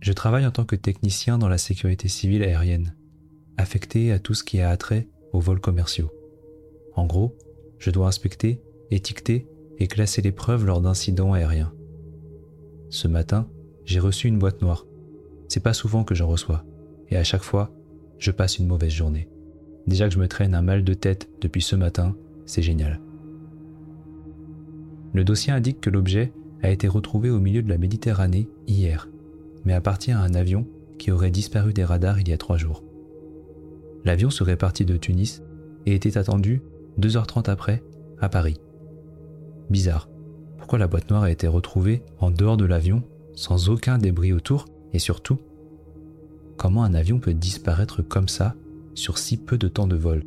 Je travaille en tant que technicien dans la sécurité civile aérienne, affecté à tout ce qui a attrait aux vols commerciaux. En gros, je dois inspecter, étiqueter et classer les preuves lors d'incidents aériens. Ce matin, j'ai reçu une boîte noire. C'est pas souvent que j'en reçois, et à chaque fois, je passe une mauvaise journée. Déjà que je me traîne un mal de tête depuis ce matin, c'est génial. Le dossier indique que l'objet a été retrouvé au milieu de la Méditerranée hier, mais appartient à un avion qui aurait disparu des radars il y a trois jours. L'avion serait parti de Tunis et était attendu 2h30 après à Paris. Bizarre. Pourquoi la boîte noire a été retrouvée en dehors de l'avion, sans aucun débris autour, et surtout, comment un avion peut disparaître comme ça sur si peu de temps de vol?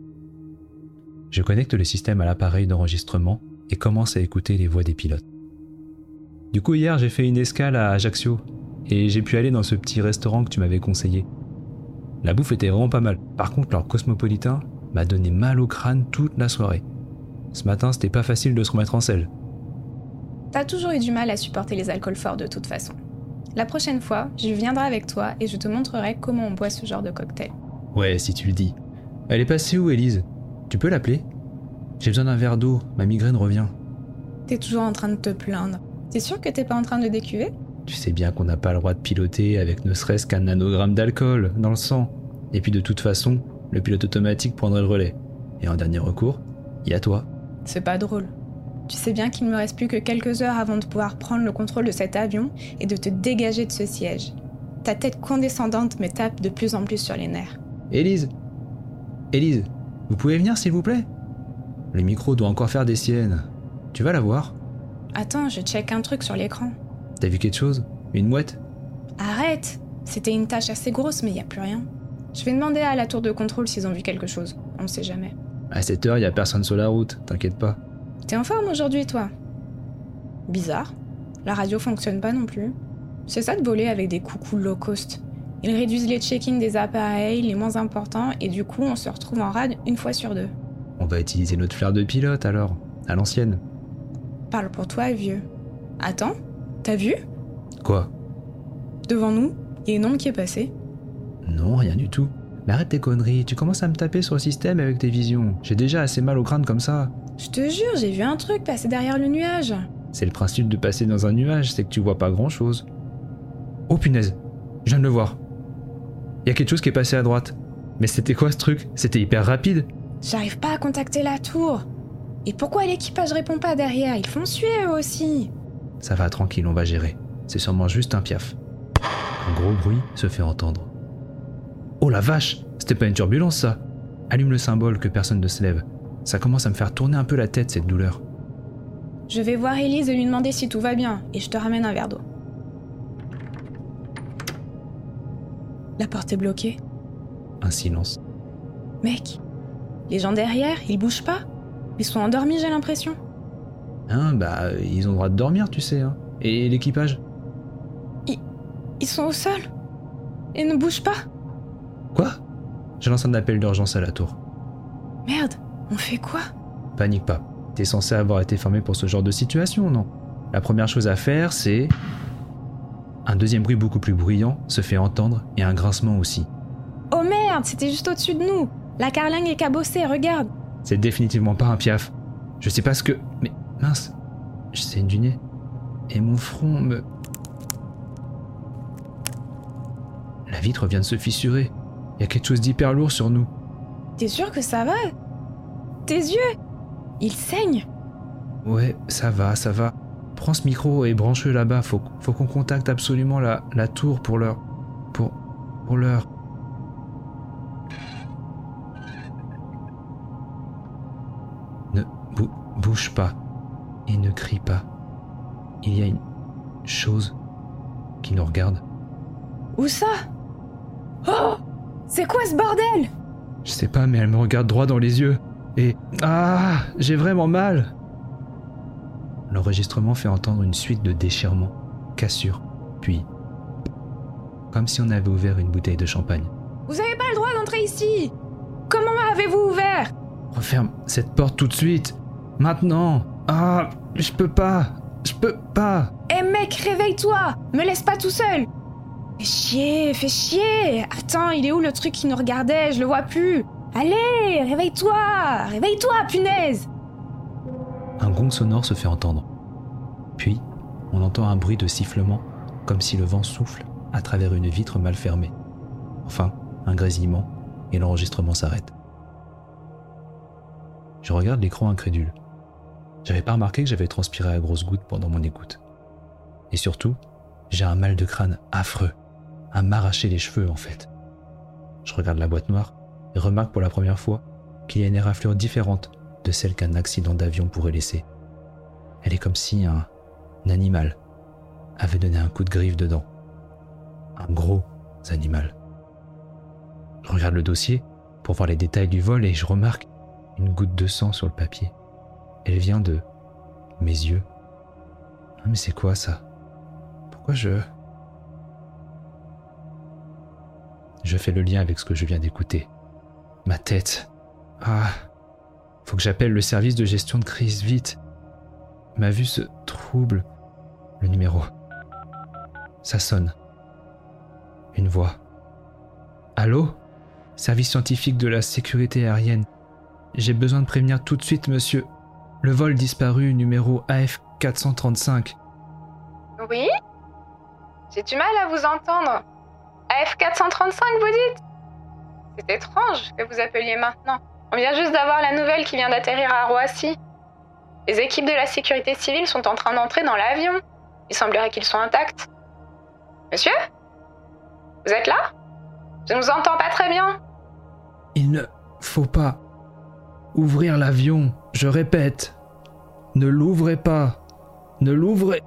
Je connecte le système à l'appareil d'enregistrement et commence à écouter les voix des pilotes. Du coup, hier, j'ai fait une escale à Ajaccio et j'ai pu aller dans ce petit restaurant que tu m'avais conseillé. La bouffe était vraiment pas mal. Par contre, leur cosmopolitain m'a donné mal au crâne toute la soirée. Ce matin, c'était pas facile de se remettre en selle. T'as toujours eu du mal à supporter les alcools forts de toute façon. La prochaine fois, je viendrai avec toi et je te montrerai comment on boit ce genre de cocktail. Ouais, si tu le dis. Elle est passée où, Élise? Tu peux l'appeler? J'ai besoin d'un verre d'eau, ma migraine revient. T'es toujours en train de te plaindre. T'es sûr que t'es pas en train de décuver? Tu sais bien qu'on n'a pas le droit de piloter avec ne serait-ce qu'un nanogramme d'alcool dans le sang. Et puis de toute façon, le pilote automatique prendrait le relais. Et en dernier recours, il y a toi. C'est pas drôle. Tu sais bien qu'il ne me reste plus que quelques heures avant de pouvoir prendre le contrôle de cet avion et de te dégager de ce siège. Ta tête condescendante me tape de plus en plus sur les nerfs. Élise Élise, vous pouvez venir s'il vous plaît? Le micro doit encore faire des siennes. Tu vas la voir? Attends, je check un truc sur l'écran. T'as vu quelque chose? Une mouette? Arrête C'était une tâche assez grosse, mais y a plus rien. Je vais demander à la tour de contrôle s'ils ont vu quelque chose. On ne sait jamais. À cette heure, y a personne sur la route, t'inquiète pas. T'es en forme aujourd'hui, toi? Bizarre. La radio fonctionne pas non plus. C'est ça de voler avec des coucous low cost. Ils réduisent les check-in des appareils les moins importants et du coup on se retrouve en rade une fois sur deux. On va utiliser notre flair de pilote alors, à l'ancienne. Parle pour toi, vieux. Attends, t'as vu? Quoi? Devant nous, il y a une ombre qui est passée. Non, rien du tout. Mais arrête tes conneries, tu commences à me taper sur le système avec tes visions. J'ai déjà assez mal au crâne comme ça. Je te jure, j'ai vu un truc passer derrière le nuage. C'est le principe de passer dans un nuage, c'est que tu vois pas grand chose. Oh punaise, je viens de le voir. Il y a quelque chose qui est passé à droite. Mais c'était quoi ce truc? C'était hyper rapide. J'arrive pas à contacter la tour. Et pourquoi l'équipage répond pas derrière? Ils font suer eux aussi. Ça va, tranquille, on va gérer. C'est sûrement juste un piaf. Un gros bruit se fait entendre. Oh la vache C'était pas une turbulence ça Allume le symbole que personne ne se lève. Ça commence à me faire tourner un peu la tête cette douleur. Je vais voir Elise et lui demander si tout va bien, et je te ramène un verre d'eau. La porte est bloquée. Un silence. Mec, les gens derrière, ils bougent pas Ils sont endormis, j'ai l'impression. Hein, bah, ils ont le droit de dormir, tu sais. Hein. Et l'équipage? Ils, ils sont au sol Et ne bougent pas Quoi? Je lance un appel d'urgence à la tour. Merde, on fait quoi? Panique pas. T'es censé avoir été formé pour ce genre de situation, non? La première chose à faire, c'est... Un deuxième bruit beaucoup plus bruyant se fait entendre et un grincement aussi. Oh merde, c'était juste au-dessus de nous La carlingue est cabossée, regarde C'est définitivement pas un piaf. Je sais pas ce que... Mais mince, je saigne du nez. Et mon front me... La vitre vient de se fissurer. Il y a quelque chose d'hyper lourd sur nous. T'es sûr que ça va? Tes yeux Ils saignent Ouais, ça va, ça va. Prends ce micro et branche-le là-bas. Faut, faut qu'on contacte absolument la, la tour pour l'heure. Pour. pour l'heure. Ne bou- bouge pas. Et ne crie pas. Il y a une, chose qui nous regarde. Où ça? Oh C'est quoi ce bordel? Je sais pas, mais elle me regarde droit dans les yeux. Et... Ah J'ai vraiment mal L'enregistrement fait entendre une suite de déchirements, cassures, puis... Comme si on avait ouvert une bouteille de champagne. Vous avez pas le droit d'entrer ici Comment avez-vous ouvert? Referme cette porte tout de suite Maintenant Ah Je peux pas. Je peux pas. Eh mec, réveille-toi. Me laisse pas tout seul. Fais chier, fais chier. Attends, il est où le truc qui nous regardait? Je le vois plus. Allez, réveille-toi. Réveille-toi, punaise. Un gong sonore se fait entendre. Puis, on entend un bruit de sifflement, comme si le vent souffle à travers une vitre mal fermée. Enfin, un grésillement, et l'enregistrement s'arrête. Je regarde l'écran incrédule. J'avais pas remarqué que j'avais transpiré à grosses gouttes pendant mon écoute. Et surtout, j'ai un mal de crâne affreux, à m'arracher les cheveux en fait. Je regarde la boîte noire et remarque pour la première fois qu'il y a une éraflure différente de celle qu'un accident d'avion pourrait laisser. Elle est comme si un, un animal avait donné un coup de griffe dedans. Un gros animal. Je regarde le dossier pour voir les détails du vol et je remarque une goutte de sang sur le papier. Elle vient de mes yeux. Ah, mais c'est quoi ça? Pourquoi je... Je fais le lien avec ce que je viens d'écouter. Ma tête. Ah. Faut que j'appelle le service de gestion de crise vite. Ma vue se trouble. Le numéro. Ça sonne. Une voix. Allô? Service scientifique de la sécurité aérienne. J'ai besoin de prévenir tout de suite, monsieur. Le vol disparu numéro AF435. Oui? J'ai du mal à vous entendre. AF435, vous dites? C'est étrange que vous appeliez maintenant. On vient juste d'avoir la nouvelle qui vient d'atterrir à Roissy. Les équipes de la sécurité civile sont en train d'entrer dans l'avion. Il semblerait qu'ils soient intacts. Monsieur? Vous êtes là? Je ne vous entends pas très bien. Il ne faut pas ouvrir l'avion, je répète. Ne l'ouvrez pas. Ne l'ouvrez.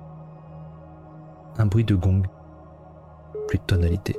Un bruit de gong. Plus de tonalité.